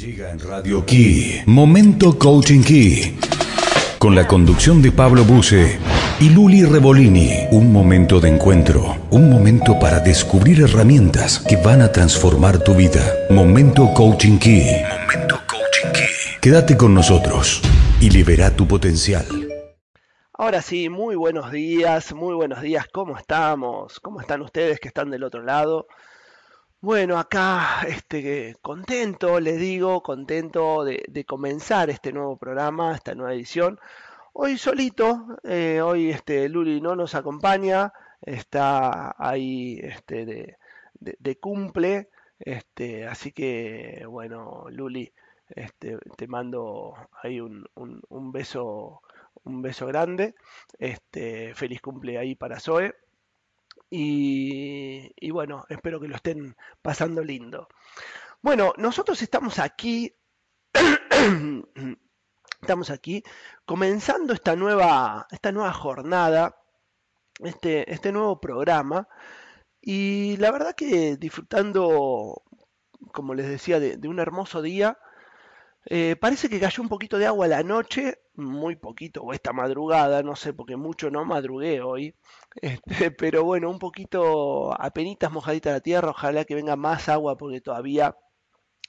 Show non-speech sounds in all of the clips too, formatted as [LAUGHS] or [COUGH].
Llega en Radio Key, Momento Coaching Key, con la conducción de Pablo Buse y Luli Revolini. Un momento de encuentro, un momento para descubrir herramientas que van a transformar tu vida. Momento Coaching Key. Momento Coaching Key. Quédate con nosotros y libera tu potencial. Ahora sí, muy buenos días, muy buenos días, ¿cómo estamos? ¿Cómo están ustedes que están del otro lado? Bueno, acá este, contento, les digo, contento de, comenzar este nuevo programa, esta nueva edición. Hoy solito, eh, hoy este, Luli no nos acompaña, está ahí este, de, cumple, este, así que bueno, Luli, este, te mando ahí un, un, un beso, un beso grande, este, feliz cumple ahí para Zoe. Y, bueno, espero que lo estén pasando lindo. Bueno, nosotros estamos aquí, [COUGHS] estamos aquí comenzando esta nueva, esta nueva jornada, este, este nuevo programa. Y la verdad que disfrutando, como les decía, de un hermoso día eh, parece que cayó un poquito de agua la noche, muy poquito, o esta madrugada, no sé, porque mucho no madrugué hoy. [LAUGHS] Este, pero bueno, un poquito apenitas mojadita la tierra, ojalá que venga más agua porque todavía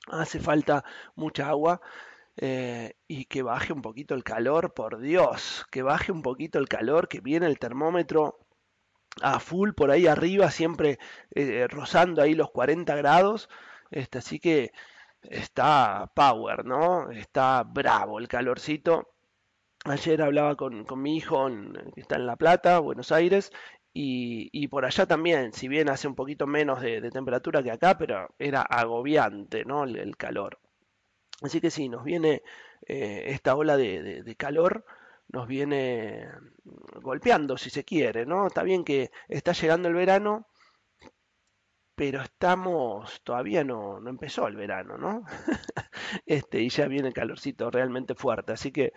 hace falta mucha agua. Eh, y que baje un poquito el calor, por Dios, que baje un poquito el calor, que viene el termómetro a full por ahí arriba, siempre eh, rozando ahí los 40 grados. Este, así que está power, ¿no? Está bravo el calorcito. Ayer hablaba con, mi hijo que está en La Plata, Buenos Aires, y, por allá también, si bien hace un poquito menos de, temperatura que acá, pero era agobiante, ¿no? El, calor. Así que sí, nos viene eh, esta ola de, calor, nos viene golpeando, si se quiere, ¿no? Está bien que está llegando el verano, pero estamos, todavía no, no empezó el verano, ¿no? [LAUGHS] este, y ya viene el calorcito realmente fuerte, así que,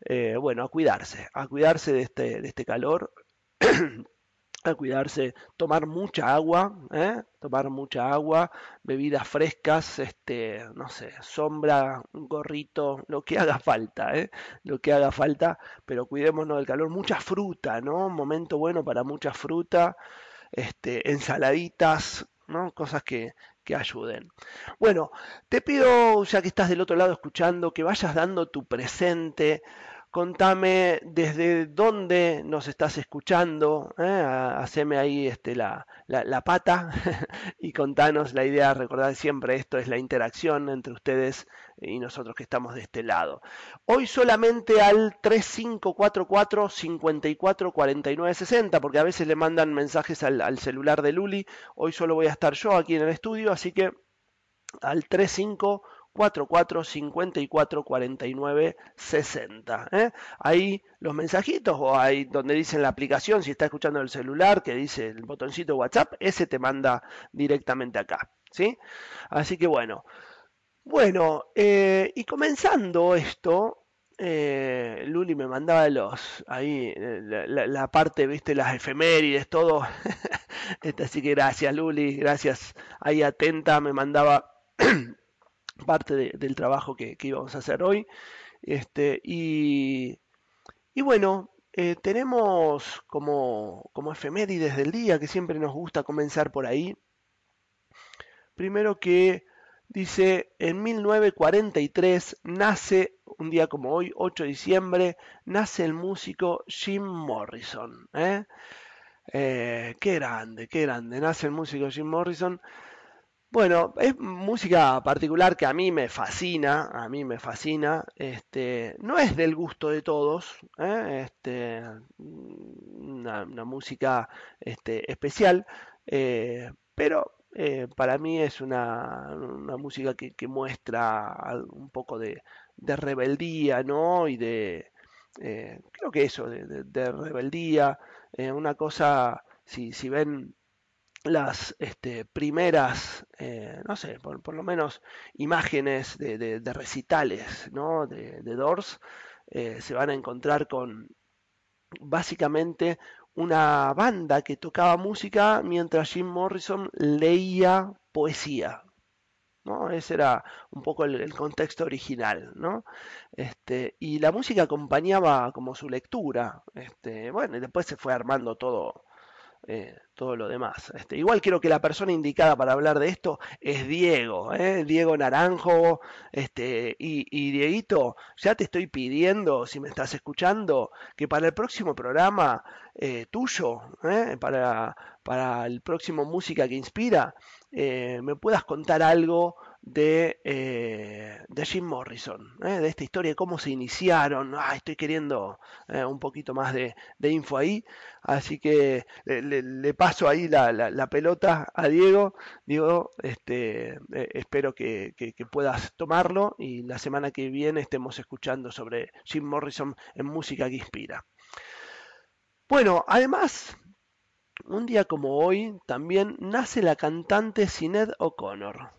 eh, bueno, a cuidarse, a cuidarse de este, de este calor, [CLEARS THROAT] a cuidarse, tomar mucha agua, ¿eh? tomar mucha agua, bebidas frescas, este, no sé, sombra, un gorrito, lo que haga falta, ¿eh? lo que haga falta, pero cuidémonos del calor, mucha fruta, ¿no? Un momento bueno para mucha fruta, este, ensaladitas, Cosas que, que ayuden. Bueno, te pido, ya que estás del otro lado escuchando, que vayas dando tu presente contame desde dónde nos estás escuchando, ¿eh? haceme ahí este, la, la, pata [LAUGHS] y contanos la idea, recordad siempre esto es la interacción entre ustedes y nosotros que estamos de este lado. Hoy solamente al 3544 544960 porque a veces le mandan mensajes al, al celular de Luli, hoy solo voy a estar yo aquí en el estudio, así que al 35 44 54 49 60. Ahí los mensajitos o ahí donde dice la aplicación, si está escuchando el celular, que dice el botoncito WhatsApp, ese te manda directamente acá. ¿sí? Así que bueno. Bueno, eh, y comenzando esto, eh, Luli me mandaba los ahí la, la, parte, viste, las efemérides, todo. [LAUGHS] Este, así que gracias, Luli, gracias. Ahí atenta, me mandaba [CLEARS THROAT] parte del trabajo que, íbamos a hacer hoy. Este, y, y bueno, eh, tenemos como, como efemérides del día, que siempre nos gusta comenzar por ahí. Primero que dice, en 1943 nace, un día como hoy, 8 de diciembre, nace el músico Jim Morrison. ¿eh? Eh, qué grande, qué grande, nace el músico Jim Morrison. Bueno, es música particular que a mí me fascina, a mí me fascina. Este, no es del gusto de todos, ¿eh? este, una, música este, especial, eh, pero eh, para mí es una, música que, muestra un poco de, rebeldía, ¿no? Y de, creo que eso, de, rebeldía, una cosa, si, si ven las este, primeras, eh, no sé, por, lo menos imágenes de, recitales ¿no? de, Doors, eh, se van a encontrar con básicamente una banda que tocaba música mientras Jim Morrison leía poesía. ¿no? Ese era un poco el, contexto original, ¿no? Este, y la música acompañaba como su lectura, este, bueno, y después se fue armando todo, eh, todo lo demás. Este, igual quiero que la persona indicada para hablar de esto es Diego, ¿eh? Diego Naranjo, este, y, Dieguito, ya te estoy pidiendo, si me estás escuchando, que para el próximo programa eh, tuyo, para, para el próximo Música que Inspira, me puedas contar algo de, eh, de Jim Morrison, ¿eh? de esta historia, de cómo se iniciaron. Ah, estoy queriendo eh, un poquito más de, info ahí, así que le, paso ahí la, pelota a Diego. Diego, este, espero que, puedas tomarlo y la semana que viene estemos escuchando sobre Jim Morrison en música que inspira. Bueno, además, un día como hoy también nace la cantante Sinead O'Connor.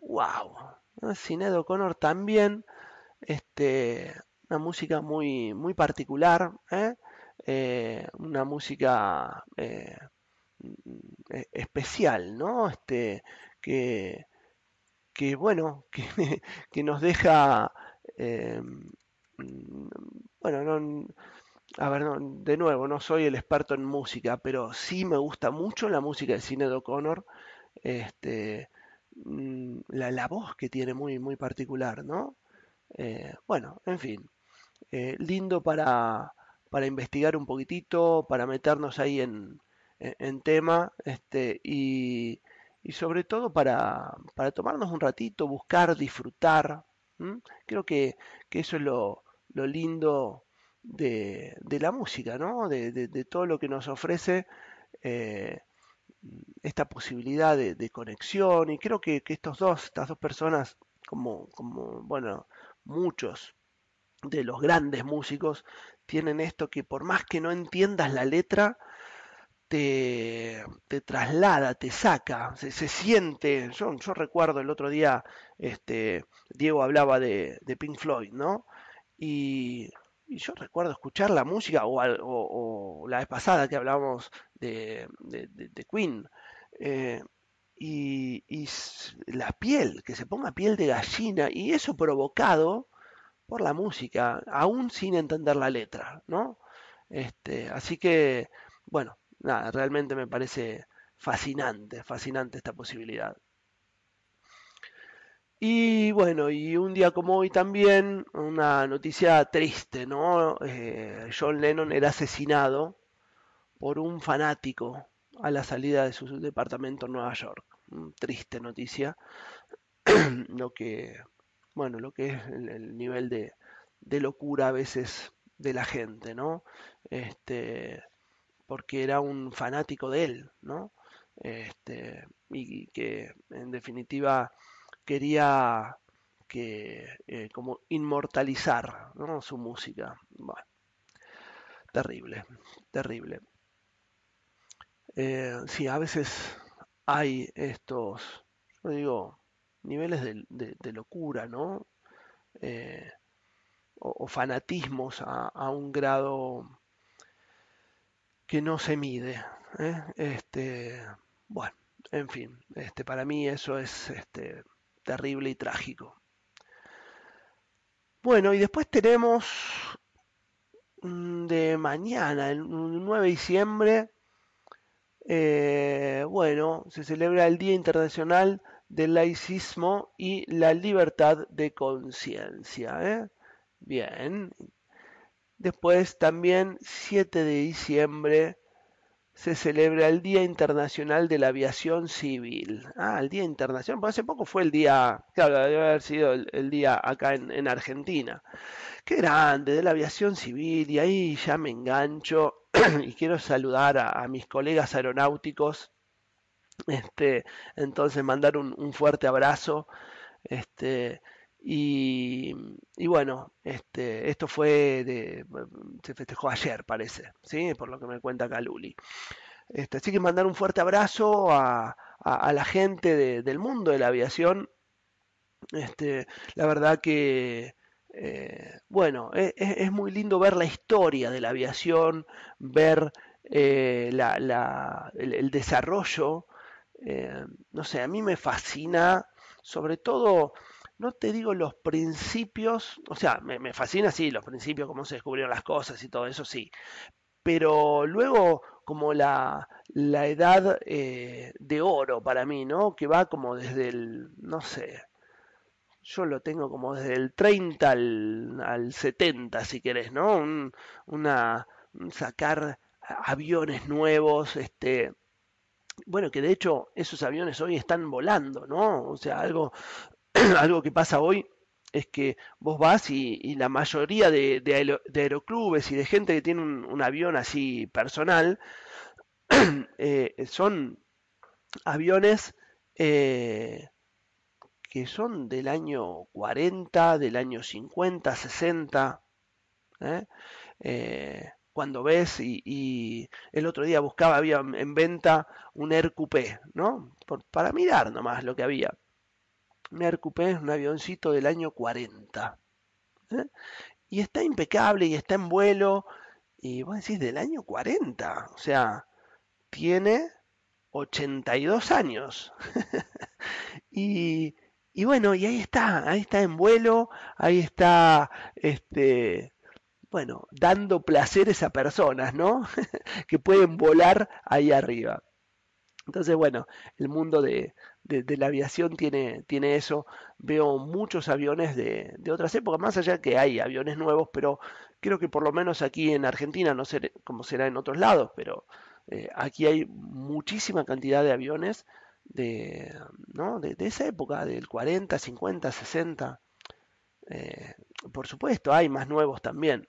¡Wow! ¿Eh? Sinead O'Connor también, este, una música muy, muy particular, ¿eh? Eh, una música especial, ¿no? Este, que, que bueno, [LAUGHS] que, que nos deja, bueno, no, a ver, de nuevo, no soy el experto en música, pero sí me gusta mucho la música de Sinead O'Connor. Este, Mm, la, voz que tiene muy, muy particular, ¿no? Eh, bueno, en fin, eh, lindo para, para investigar un poquitito, para meternos ahí en, en, tema, este, y, y, sobre todo para, para, tomarnos un ratito, buscar, disfrutar. Creo que, que, eso es lo, lo lindo de, de, la música, ¿no? De, de, todo lo que nos ofrece. Eh, esta posibilidad de, conexión y creo que, estos dos, estas dos personas, como, como, bueno, muchos de los grandes músicos, tienen esto que por más que no entiendas la letra, te, te traslada, te saca, se, siente. Yo, yo, recuerdo el otro día, este, Diego hablaba de, de Pink Floyd, ¿no? Y y yo recuerdo escuchar la música, o, la vez pasada que hablábamos de, Queen, eh, y, la piel, que se ponga piel de gallina, y eso provocado por la música, aún sin entender la letra, ¿no? Este, así que, bueno, nada, realmente me parece fascinante, fascinante esta posibilidad. Y bueno, y un día como hoy también, una noticia triste, ¿no? Eh, John Lennon era asesinado por un fanático a la salida de su departamento en Nueva York. triste noticia. [CLEARS THROAT] lo que, bueno, lo que es el, nivel de, de, locura a veces de la gente, ¿no? Este, porque era un fanático de él, ¿no? Este, y que en definitiva quería que eh, como inmortalizar su música. Terrible, terrible. Eh, sí, a veces hay estos, yo digo, niveles de, locura, ¿no? Eh, o, fanatismos a, un grado que no se mide. Este, bueno, en fin, este, para mí eso es este, terrible y trágico. Bueno, y después tenemos mm, de mañana, el 9 de diciembre, eh, bueno, se celebra el Día Internacional del Laicismo y la Libertad de Conciencia. ¿eh? Bien. Después también 7 de diciembre se celebra el Día Internacional de la Aviación Civil. Ah, el Día Internacional, pues hace poco fue el día, claro, debe haber sido el, día acá en, Argentina. Qué grande, de la aviación civil, y ahí ya me engancho [CLEARS THROAT] y quiero saludar a, mis colegas aeronáuticos. Este, entonces mandar un, un fuerte abrazo. Este, y, bueno, este, esto fue de, se festejó ayer, parece, ¿sí? por lo que me cuenta Caluli. Este, así que mandar un fuerte abrazo a, la gente del mundo de la aviación. Este, la verdad que, eh, bueno, e, e, es, muy lindo ver la historia de la aviación, ver eh, la, el, desarrollo. Eh, no sé, a mí me fascina sobre todo, no te digo los principios, o sea, me, me fascina, sí, los principios, cómo se descubrieron las cosas y todo eso, sí, pero luego como la, la edad eh, de oro para mí, ¿no? Que va como desde el, no sé, yo lo tengo como desde el 30 al, al 70, si querés, ¿no? Un, una, sacar aviones nuevos, este, bueno, que de hecho esos aviones hoy están volando, ¿no? O sea, algo, [CLEARS THROAT] algo que pasa hoy es que vos vas y, la mayoría de, aeroclubes y de gente que tiene un, avión así personal [CLEARS THROAT] eh, son aviones eh, que son del año 40, del año 50, 60. ¿eh? cuando ves y, el otro día buscaba, había en venta un RQP, ¿no? para mirar nomás lo que había. Un RQP es un avioncito del año 40. ¿eh? Y está impecable y está en vuelo. Y vos decís, del año 40. O sea, tiene 82 años. [LAUGHS] y, y, bueno, y ahí está, ahí está en vuelo, ahí está, este, bueno, dando placeres a personas, ¿no? [LAUGHS] que pueden volar ahí arriba. Entonces, bueno, el mundo de, de, la aviación tiene, tiene eso. Veo muchos aviones de, de, otras épocas, más allá que hay aviones nuevos, pero creo que por lo menos aquí en Argentina, no sé cómo será en otros lados, pero eh, aquí hay muchísima cantidad de aviones de, ¿no? de, esa época, del 40, 50, 60. por supuesto, hay más nuevos también,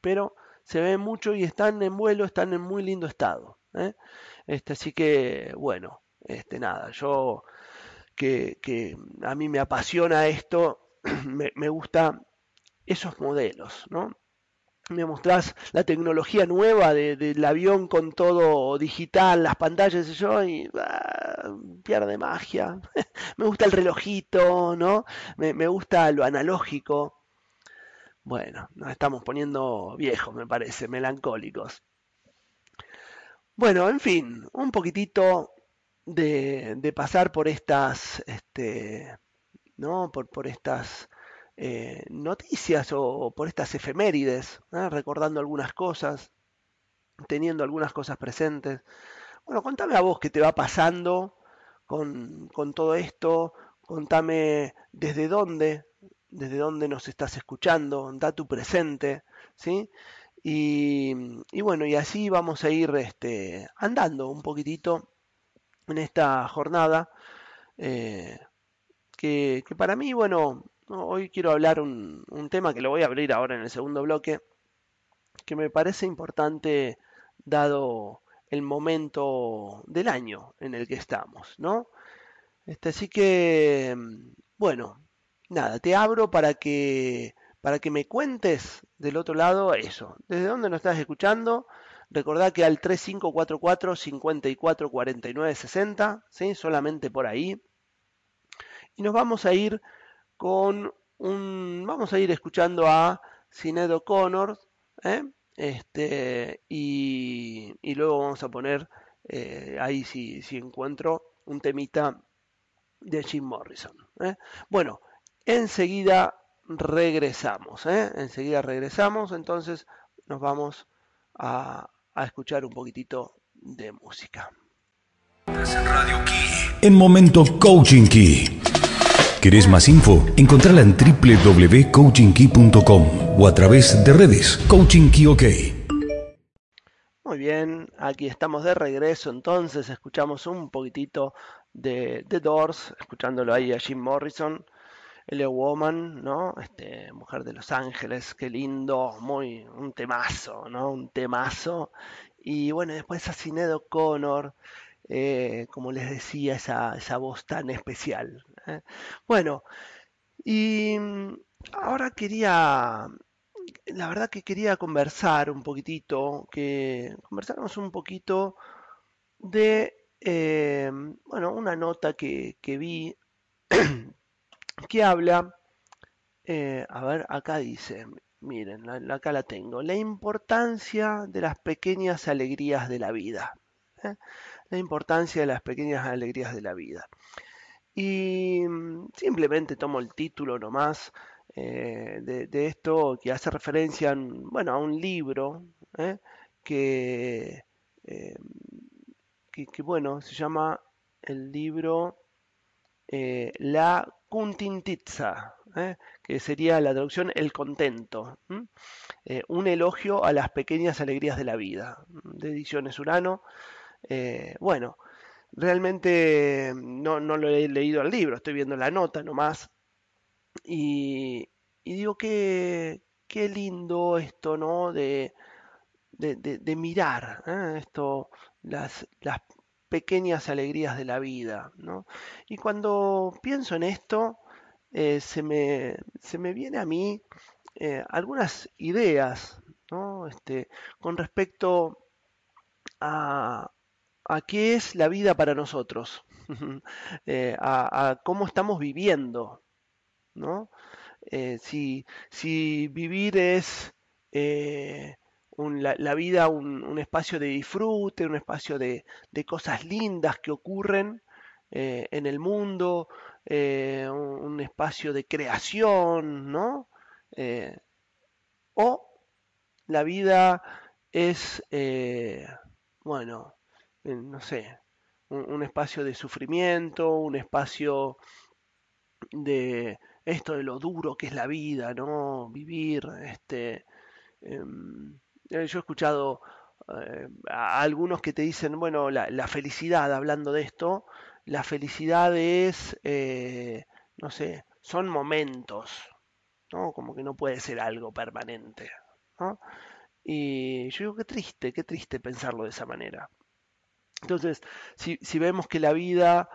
pero se ven mucho y están en vuelo, están en muy lindo estado. ¿eh? Este, así que, bueno, este, nada, yo que, a mí me apasiona esto, [CLEARS THROAT] me, gusta esos modelos, ¿no? Me mostrás la tecnología nueva del avión con todo digital, las pantallas y yo, y ah, pierde magia. [LAUGHS] me gusta el relojito, ¿no? Me, me gusta lo analógico. Bueno, nos estamos poniendo viejos, me parece, melancólicos. Bueno, en fin, un poquitito de, pasar por estas, este, ¿no? Por, por estas eh, noticias o, por estas efemérides, recordando algunas cosas, teniendo algunas cosas presentes. Bueno, contame a vos qué te va pasando con, con todo esto, contame desde dónde, desde dónde nos estás escuchando, da tu presente, ¿sí? Y, y, bueno, y así vamos a ir este, andando un poquitito en esta jornada, eh, que, para mí, bueno, hoy quiero hablar un, un tema que lo voy a abrir ahora en el segundo bloque, que me parece importante dado el momento del año en el que estamos, ¿no? Este, así que, bueno, nada, te abro para que, para que me cuentes del otro lado eso, desde dónde nos estás escuchando, Recordá que al 3544 54 49 60, ¿sí? solamente por ahí. Y nos vamos a ir con un. Vamos a ir escuchando a Sinead Connor. ¿eh? Este, y, y, luego vamos a poner eh, ahí si, si, encuentro un temita de Jim Morrison. ¿eh? Bueno, enseguida regresamos. ¿eh? Enseguida regresamos, entonces nos vamos a, a escuchar un poquitito de música. En Momento Coaching Key. ¿Querés más info? Encontrala en www.coachingkey.com o a través de redes Coaching Key OK. Muy bien, aquí estamos de regreso entonces, escuchamos un poquitito de The Doors, escuchándolo ahí a Jim Morrison, L.A. Woman, ¿no? Este, Mujer de Los Ángeles, qué lindo, muy, un temazo, ¿no? Un temazo. Y bueno, después a Cinedo Connor, eh, como les decía, esa, esa voz tan especial. ¿eh? Bueno, y mm, ahora quería, la verdad que quería conversar un poquitito, que conversáramos un poquito de, eh, bueno, una nota que, que vi [CLEARS THROAT] que habla, eh, a ver, acá dice, miren, acá la tengo, la importancia de las pequeñas alegrías de la vida. ¿eh? La importancia de las pequeñas alegrías de la vida. Y mm, simplemente tomo el título nomás eh, de, esto que hace referencia bueno, a un libro que, que, que, bueno, se llama el libro La Kuntintitza, que sería la traducción El contento, un elogio a las pequeñas alegrías de la vida, de Ediciones Urano. bueno, realmente no, no, lo he leído el libro, estoy viendo la nota nomás, y, digo, qué, qué lindo esto, ¿no? De, de, mirar ¿eh? esto, las, las pequeñas alegrías de la vida, ¿no? Y cuando pienso en esto, eh, se, me, se me viene a mí eh, algunas ideas, ¿no? Este, con respecto a, a qué es la vida para nosotros, [LAUGHS] a, a, cómo estamos viviendo ¿no? Eh, si, vivir es eh, la, vida un, espacio de disfrute, un espacio de, cosas lindas que ocurren eh, en el mundo, un, espacio de creación, ¿no? o la vida es, bueno, no sé, un espacio de sufrimiento, un espacio de esto de lo duro que es la vida, ¿no? Vivir, este... Em, eh, yo he escuchado eh, a algunos que te dicen, bueno, la, felicidad, hablando de esto, la felicidad es, eh, no sé, son momentos, ¿no? Como que no puede ser algo permanente, ¿no? Y yo digo, qué triste, qué triste pensarlo de esa manera. Entonces, si, si vemos que la vida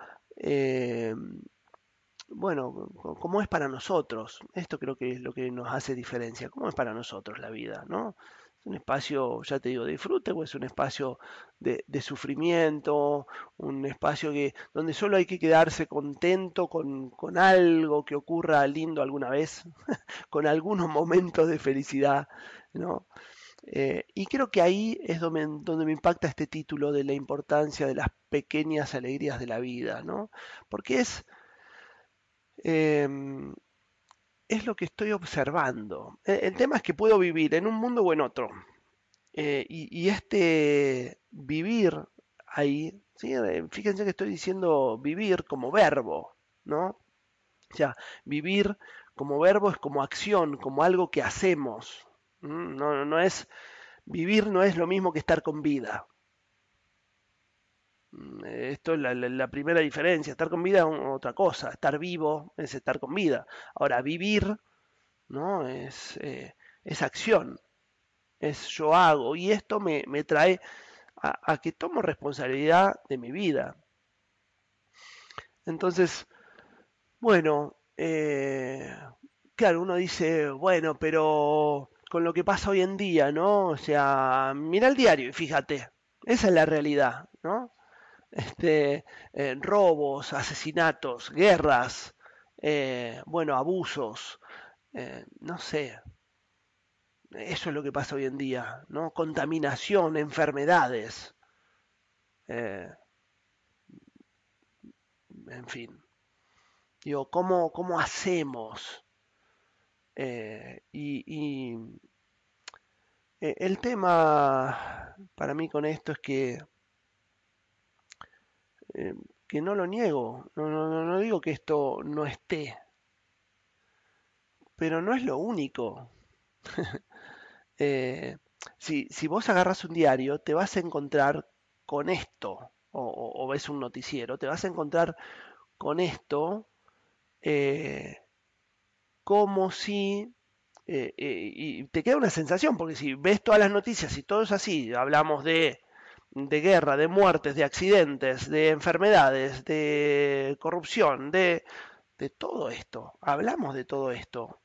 bueno, cómo es para nosotros. Esto creo que es lo que nos hace diferencia. ¿Cómo es para nosotros la vida? ¿no? ¿Es un espacio, ya te digo, de disfrute o es un espacio de, sufrimiento? Un espacio que, donde solo hay que quedarse contento con, algo que ocurra lindo alguna vez, [LAUGHS] con algunos momentos de felicidad. ¿no? Eh, y creo que ahí es donde, donde, me impacta este título de la importancia de las pequeñas alegrías de la vida, ¿no? Porque es Em, es lo que estoy observando. E, el, tema es que puedo vivir en un mundo o en otro. Eh, y, este vivir ahí, eh, fíjense que estoy diciendo vivir como verbo, ¿no? O sea, vivir como verbo es como acción, como algo que hacemos. No, no es, vivir no es lo mismo que estar con vida. Mm, esto es la, primera diferencia. Estar con vida es otra cosa. Estar vivo es estar con vida. Ahora, vivir, ¿no? Es, eh, es acción. Es yo hago. Y esto me, trae a, que tomo responsabilidad de mi vida. Entonces, bueno, eh, claro, uno dice, bueno, pero con lo que pasa hoy en día, ¿no? O sea, mira el diario y fíjate. Esa es la realidad, ¿no? Este, eh, robos, asesinatos, guerras, eh, bueno, abusos, eh, no sé. Eso es lo que pasa hoy en día, ¿no? Contaminación, enfermedades. en fin. Digo, ¿cómo, cómo hacemos? y, y el tema para mí con esto es que eh, que no lo niego, no, no, no digo que esto no esté, pero no es lo único. [LAUGHS] Eh, si, si, vos agarras un diario, te vas a encontrar con esto, o, ves un noticiero, te vas a encontrar con esto eh, como si... y te queda una sensación, porque si ves todas las noticias y todo es así, hablamos de de guerra, de muertes, de accidentes, de enfermedades, de corrupción, de, de todo esto. Hablamos de todo esto.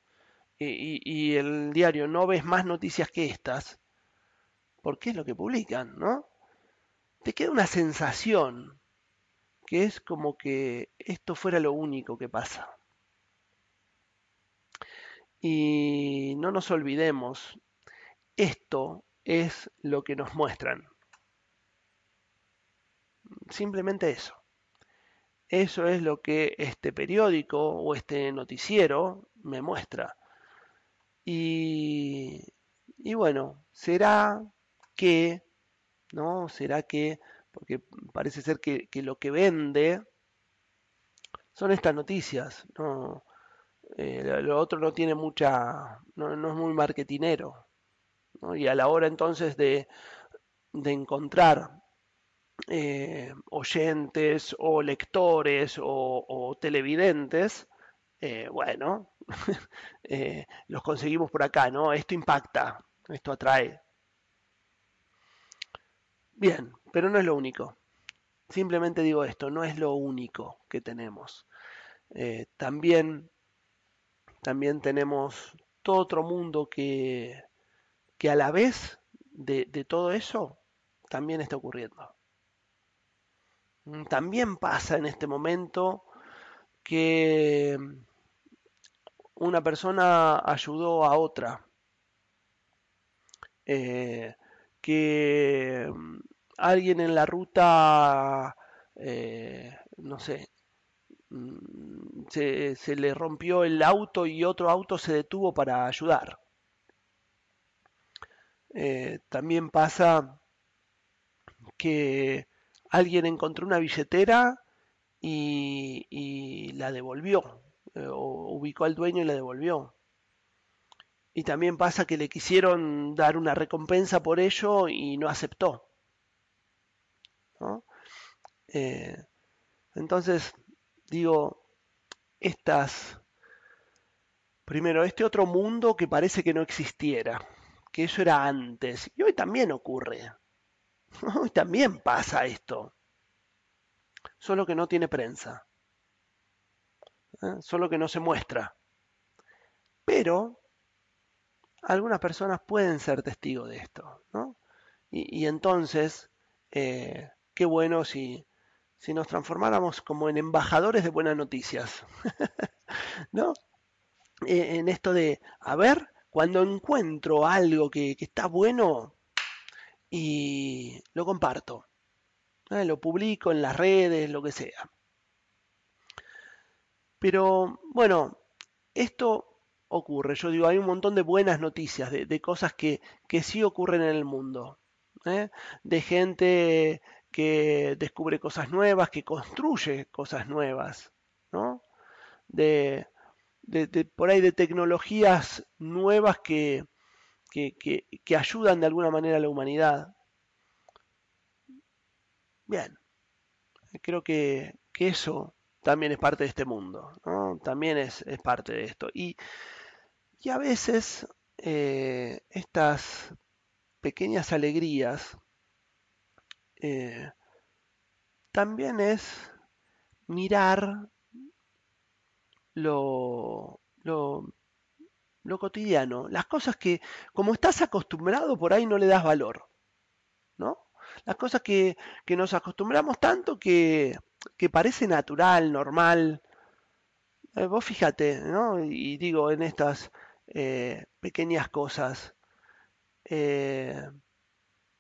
Y, y, el diario no ves más noticias que estas, porque es lo que publican, ¿no? Te queda una sensación que es como que esto fuera lo único que pasa. Y no nos olvidemos, esto es lo que nos muestran. Simplemente eso. eso es lo que este periódico o este noticiero me muestra. Y, y bueno, será que, ¿no? Será que, porque parece ser que, lo que vende son estas noticias, ¿no? Eh, lo otro no tiene mucha, no, es muy marketinero. Y a la hora entonces de, de encontrar eh, oyentes o lectores o, televidentes, eh, bueno, [LAUGHS] eh, los conseguimos por acá, ¿no? Esto impacta, esto atrae. Bien, pero no es lo único. Simplemente digo esto, no es lo único que tenemos. también, también tenemos todo otro mundo que, que a la vez de todo eso también está ocurriendo. Mm, también pasa en este momento que una persona ayudó a otra, eh, que mm, alguien en la ruta, eh, no sé, mm, se, le rompió el auto y otro auto se detuvo para ayudar. Eh, también pasa que alguien encontró una billetera y, la devolvió, eh, o ubicó al dueño y la devolvió. Y también pasa que le quisieron dar una recompensa por ello y no aceptó. Eh, entonces, digo, estas, primero, este otro mundo que parece que no existiera, que eso era antes, y hoy también ocurre. [LAUGHS] También pasa esto. Solo que no tiene prensa. ¿eh? Solo que no se muestra. Pero algunas personas pueden ser testigos de esto. ¿no? Y, entonces, eh, qué bueno si, si nos transformáramos como en embajadores de buenas noticias. [LAUGHS] ¿No? Eh, en esto de, a ver, cuando encuentro algo que, que está bueno, y lo comparto. Lo publico en las redes, lo que sea. Pero bueno, esto ocurre. Yo digo, hay un montón de buenas noticias, de, cosas que, que, sí ocurren en el mundo. ¿eh? De gente que descubre cosas nuevas, que construye cosas nuevas. ¿no? De, de, por ahí de tecnologías nuevas que, que, ayudan de alguna manera a la humanidad. Bien, creo que, eso también es parte de este mundo, también es, parte de esto. Y, y a veces eh, estas pequeñas alegrías eh, también es mirar lo, lo, lo cotidiano, las cosas que como estás acostumbrado por ahí no le das valor, ¿no? Las cosas que, nos acostumbramos tanto que, que parece natural, normal. Eh, vos fíjate, ¿no? Y digo, en estas eh, pequeñas cosas, eh,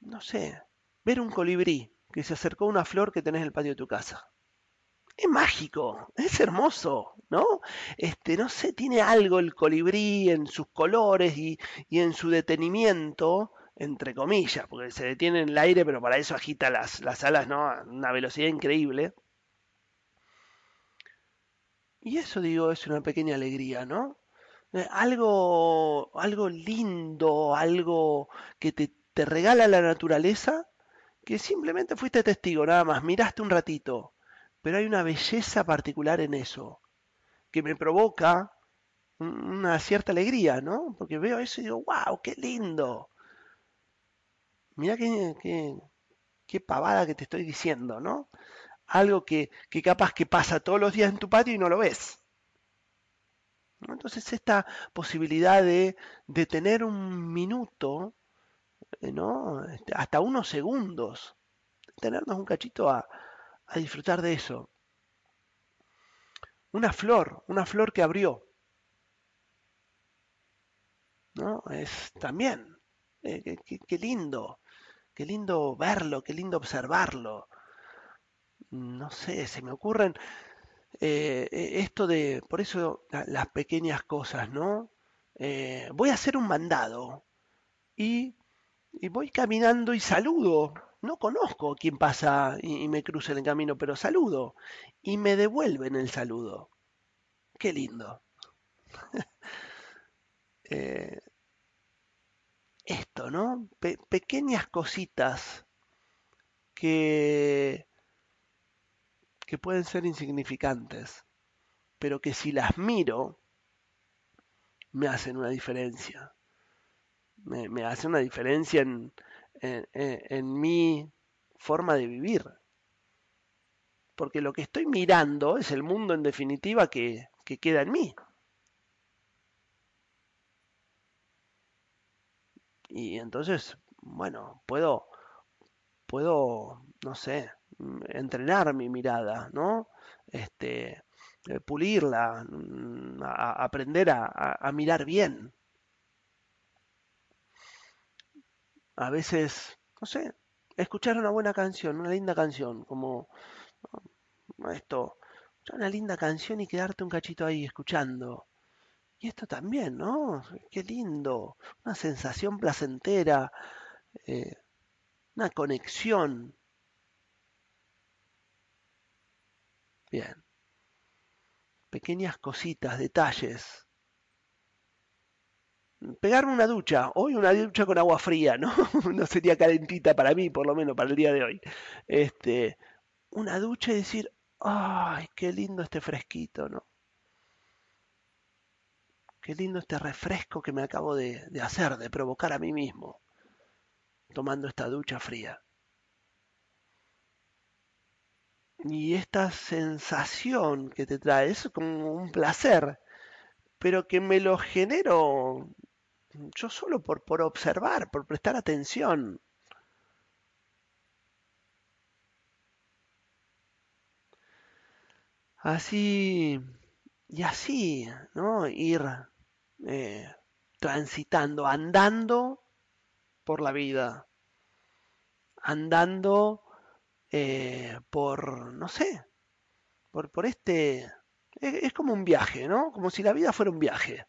no sé, ver un colibrí que se acercó a una flor que tenés en el patio de tu casa es mágico, es hermoso, ¿no? Este, no sé, tiene algo el colibrí en sus colores y, en su detenimiento, entre comillas, porque se detiene en el aire, pero para eso agita las, las alas, ¿no? A una velocidad increíble. Y eso, digo, es una pequeña alegría, ¿no? Eh, algo, algo lindo, algo que te, te regala la naturaleza, que simplemente fuiste testigo, nada más, miraste un ratito, pero hay una belleza particular en eso que me provoca una cierta alegría, ¿no? Porque veo eso y digo, wow, qué lindo. Mira qué, qué, pavada que te estoy diciendo, ¿no? Algo que, que, capaz que pasa todos los días en tu patio y no lo ves. Entonces esta posibilidad de, de tener un minuto, eh, ¿no? Este, hasta unos segundos, tenernos un cachito a, a disfrutar de eso. Una flor, una flor que abrió. ¿No? Es también, eh, qué, lindo, qué lindo verlo, qué lindo observarlo. no sé, se me ocurren eh, e, esto de, por eso las pequeñas cosas, ¿no? Eh, voy a hacer un mandado y, voy caminando y saludo. No conozco a quién pasa y, me cruza en el camino, pero saludo y me devuelven el saludo. Qué lindo. [LAUGHS] Eh, esto, ¿no? pequeñas cositas que, que pueden ser insignificantes, pero que si las miro, me hacen una diferencia. Me, me hace una diferencia en, en, mi forma de vivir. Porque lo que estoy mirando es el mundo en definitiva que, que queda en mí. Y entonces, bueno, puedo, puedo, no sé, entrenar mi mirada, ¿no? Este, eh, pulirla, mm, aprender a, mirar bien. A veces, no sé, escuchar una buena canción, una linda canción, como esto, una linda canción y quedarte un cachito ahí escuchando. Y esto también, ¿no? Qué lindo, una sensación placentera, eh, una conexión. Bien. Pequeñas cositas, detalles. Pegarme una ducha, hoy una ducha con agua fría, ¿no? [LAUGHS] no sería calentita para mí, por lo menos para el día de hoy. Este, una ducha y decir, ay, qué lindo este fresquito, ¿no? Qué lindo este refresco que me acabo de, de hacer, de provocar a mí mismo, tomando esta ducha fría. Y esta sensación que te trae es como un placer, pero que me lo genero yo solo por, por observar, por prestar atención. Así y así, ¿no? Ir eh, transitando, andando por la vida, andando eh, por, no sé, por, por este... Es, como un viaje, ¿no? Como si la vida fuera un viaje.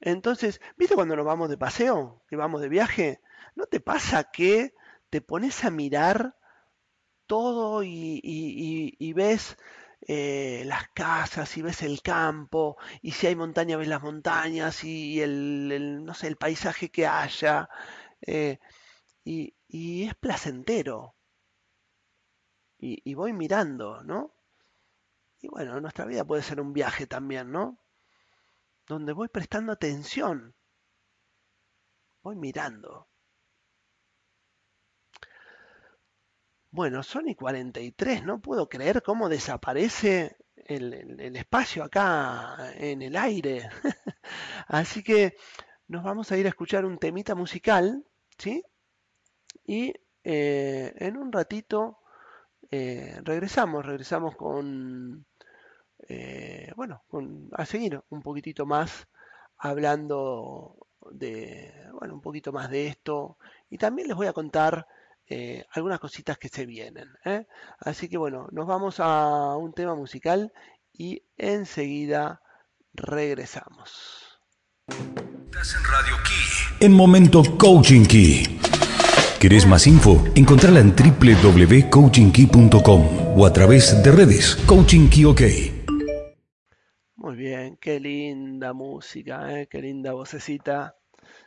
Entonces, ¿viste cuando nos vamos de paseo, que vamos de viaje? ¿No te pasa que te pones a mirar todo y ves eh, las casas y ves el campo y si hay montaña ves las montañas y el, no sé el paisaje que haya eh, y, es placentero y, voy mirando no y bueno nuestra vida puede ser un viaje también no donde voy prestando atención voy mirando Bueno, Sony 43, no puedo creer cómo desaparece el, espacio acá en el aire. [LAUGHS] Así que nos vamos a ir a escuchar un temita musical, ¿sí? Y eh, en un ratito eh, regresamos, regresamos con, eh, bueno, a seguir un poquitito más hablando de, bueno, un poquito más de esto. Y también les voy a contar eh, algunas cositas que se vienen. ¿eh? Así que bueno, nos vamos a un tema musical y enseguida regresamos. Estás en Radio Key. En Momento Coaching Key. ¿Querés más info? Encontrala en www.coachingkey.com o a través de redes Coaching Key OK. Bien, qué linda música, ¿eh? qué linda vocecita.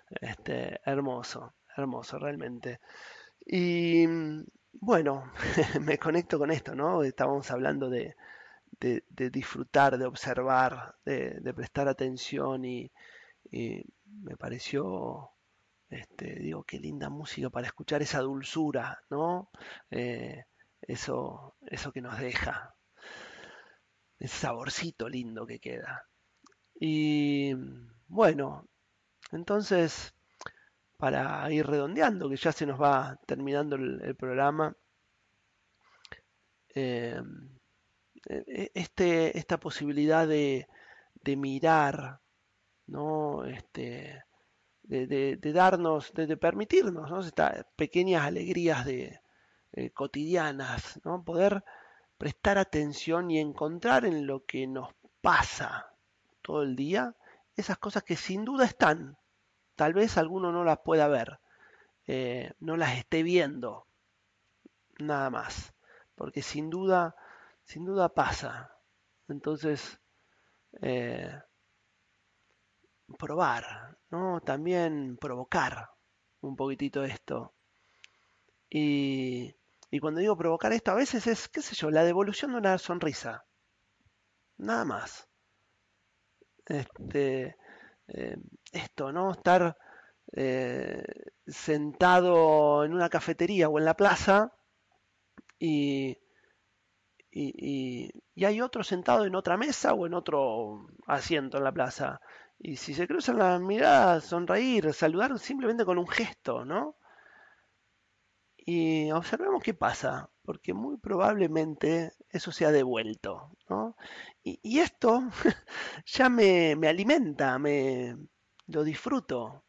Este, hermoso, hermoso realmente. Y bueno, [LAUGHS] me conecto con esto, ¿no? Estábamos hablando de, disfrutar, de observar, de, prestar atención y, me pareció, este, digo, qué linda música para escuchar esa dulzura, ¿no? Eh, eso, eso que nos deja, ese saborcito lindo que queda. Y bueno, entonces para ir redondeando, que ya se nos va terminando el, programa. Eh, este, esta posibilidad de, mirar, ¿no? Este, de, darnos, de, permitirnos estas pequeñas alegrías de, eh, cotidianas, ¿no? poder prestar atención y encontrar en lo que nos pasa todo el día esas cosas que sin duda están. Tal vez alguno no las pueda ver, eh, no las esté viendo, nada más, porque sin duda, sin duda pasa. Entonces, eh, probar, ¿no? También provocar un poquitito esto. Y, y cuando digo provocar esto, a veces es, qué sé yo, la devolución de una sonrisa. Nada más. Este, eh, esto, ¿no? Estar eh, sentado en una cafetería o en la plaza y, y, y, hay otro sentado en otra mesa o en otro asiento en la plaza. Y si se cruzan las miradas, sonreír, saludar simplemente con un gesto, ¿no? Y observemos qué pasa, porque muy probablemente eso se ha devuelto, ¿no? Y, esto [LAUGHS] ya me, me, alimenta, me lo disfruto.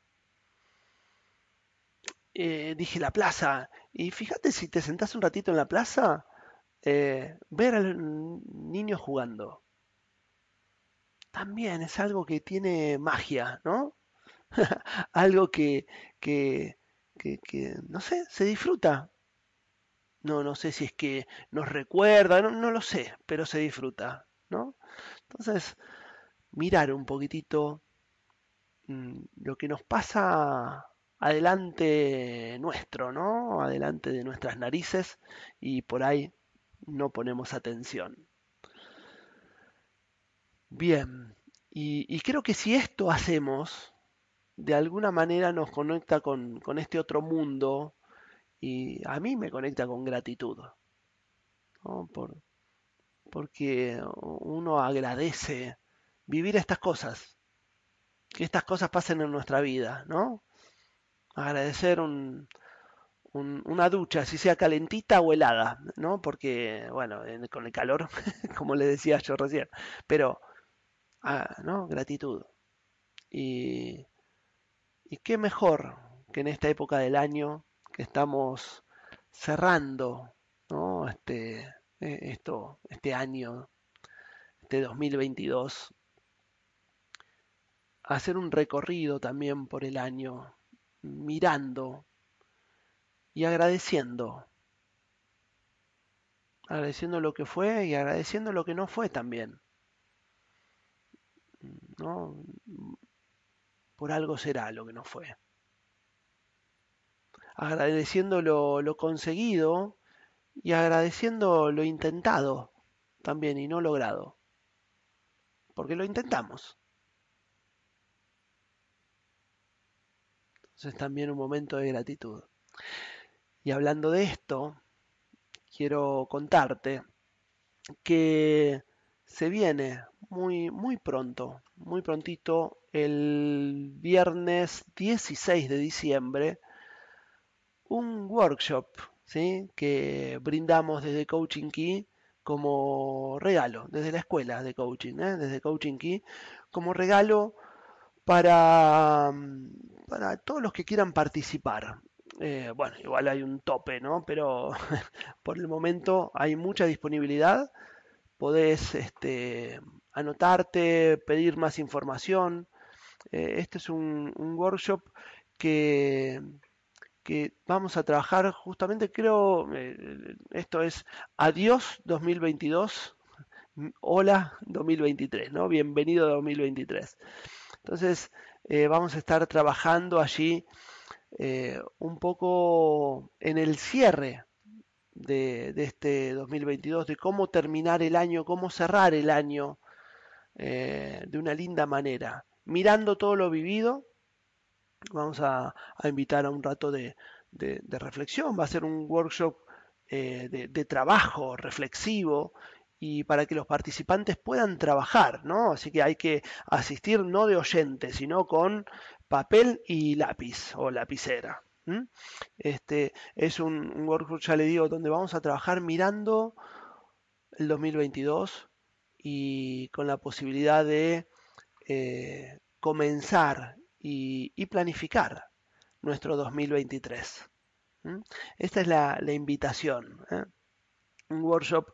Eh, dije la plaza, y fíjate si te sentás un ratito en la plaza, eh, ver al niño jugando también es algo que tiene magia, ¿no? [LAUGHS] algo que, que, que, no sé, se disfruta. No, no sé si es que nos recuerda, no, no lo sé, pero se disfruta, ¿no? Entonces, mirar un poquitito mmm, lo que nos pasa adelante nuestro, ¿no? Adelante de nuestras narices y por ahí no ponemos atención. Bien, y, creo que si esto hacemos, de alguna manera nos conecta con, con, este otro mundo y a mí me conecta con gratitud. ¿no? Por, porque uno agradece vivir estas cosas, que estas cosas pasen en nuestra vida, ¿no? Agradecer un, un, una ducha, si sea calentita o helada, ¿no? Porque, bueno, en, con el calor, [LAUGHS] como le decía yo recién, pero ah, ¿no? Gratitud. Y, y qué mejor que en esta época del año que estamos cerrando ¿no? este, eh, esto, este año, este 2022, hacer un recorrido también por el año, mirando y agradeciendo. Agradeciendo lo que fue y agradeciendo lo que no fue también. ¿no? Por algo será lo que no fue. Agradeciendo lo, lo conseguido y agradeciendo lo intentado también y no logrado. Porque lo intentamos. Entonces también un momento de gratitud. Y hablando de esto, quiero contarte que se viene muy, muy pronto, muy prontito, el viernes 16 de diciembre, un workshop ¿sí? que brindamos desde Coaching Key como regalo, desde la escuela de coaching, ¿eh? desde Coaching Key, como regalo para, para todos los que quieran participar. Eh, bueno, igual hay un tope, ¿no? Pero [LAUGHS] por el momento hay mucha disponibilidad. Podés este, anotarte, pedir más información. Eh, este es un, workshop que, vamos a trabajar justamente, creo, eh, esto es Adiós 2022, Hola 2023, ¿no? Bienvenido 2023. Entonces, eh, vamos a estar trabajando allí un poco en el cierre de, este 2022, de cómo terminar el año, cómo cerrar el año de una linda manera. Mirando todo lo vivido, vamos a, invitar a un rato de, reflexión, va a ser un workshop eh, de, trabajo reflexivo y para que los participantes puedan trabajar, ¿no? Así que hay que asistir no de oyente, sino con papel y lápiz o lapicera. Este es un, un, workshop, ya le digo, donde vamos a trabajar mirando el 2022 y con la posibilidad de eh, comenzar y, planificar nuestro 2023. ¿Mm? Esta es la, invitación. ¿eh? Un workshop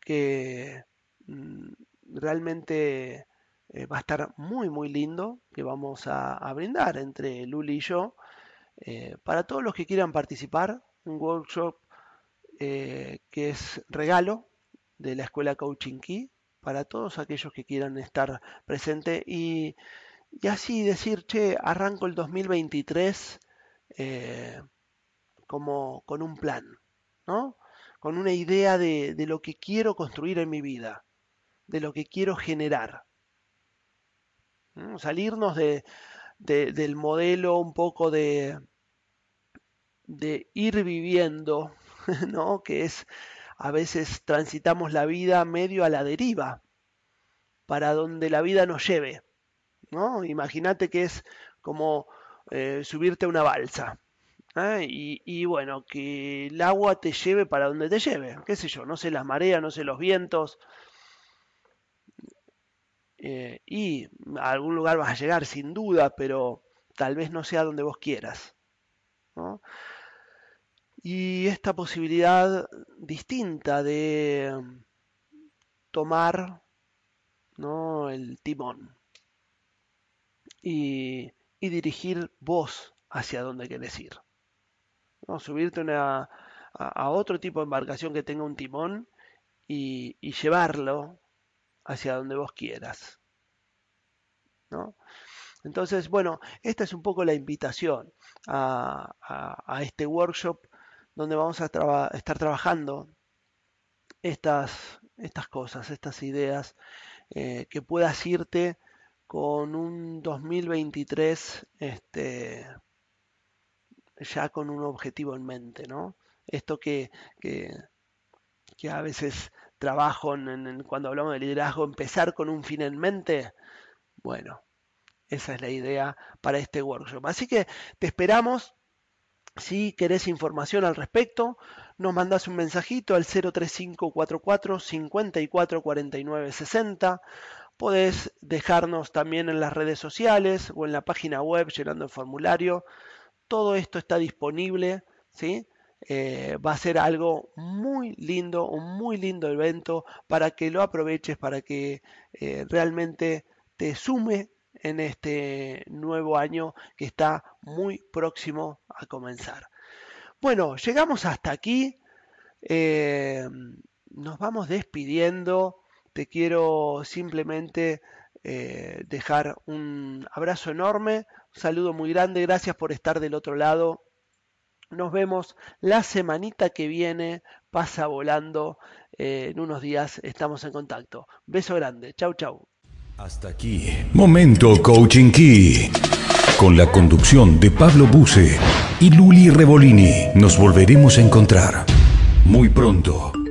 que mm, realmente eh, va a estar muy, muy lindo, que vamos a, brindar entre Luli y yo. Para todos los que quieran participar, un workshop que es regalo de la escuela Coaching Key, para todos aquellos que quieran estar presentes y, así decir, che, arranco el 2023 como con un plan, ¿no? Con una idea de, lo que quiero construir en mi vida, de lo que quiero generar. Salirnos de, del modelo un poco de, de ir viviendo, [LAUGHS] ¿no? Que es, a veces transitamos la vida medio a la deriva, para donde la vida nos lleve, ¿no? Imagínate que es como eh, subirte a una balsa. ¿eh? Y, bueno, que el agua te lleve para donde te lleve, qué sé yo, no sé las mareas, no sé los vientos. Eh, y a algún lugar vas a llegar sin duda, pero tal vez no sea donde vos quieras. Y esta posibilidad distinta de tomar ¿no? el timón y, dirigir vos hacia donde querés ir. Subirte a, otro tipo de embarcación que tenga un timón y, llevarlo hacia donde vos quieras. Entonces, bueno, esta es un poco la invitación a, este workshop donde vamos a estar trabajando estas, estas cosas, estas ideas, eh, que puedas irte con un 2023 este, ya con un objetivo en mente, ¿no? Esto que, que, a veces trabajo en, cuando hablamos de liderazgo, empezar con un fin en mente, bueno, esa es la idea para este workshop. Así que te esperamos. Si querés información al respecto, nos mandás un mensajito al 03544 54 60. Podés dejarnos también en las redes sociales o en la página web llenando el formulario todo esto está disponible, ¿sí? Eh, va a ser algo muy lindo, un muy lindo evento para que lo aproveches, para que eh, realmente te sume en este nuevo año que está muy próximo a comenzar. Bueno, llegamos hasta aquí. Eh, nos vamos despidiendo. Te quiero simplemente dejar un abrazo enorme, un saludo muy grande, gracias por estar del otro lado. Nos vemos la semanita que viene, pasa volando. Eh, en unos días estamos en contacto. Beso grande, chau chau. Hasta aquí, Momento Coaching Key. Con la conducción de Pablo Buse y Luli Revolini, nos volveremos a encontrar muy pronto.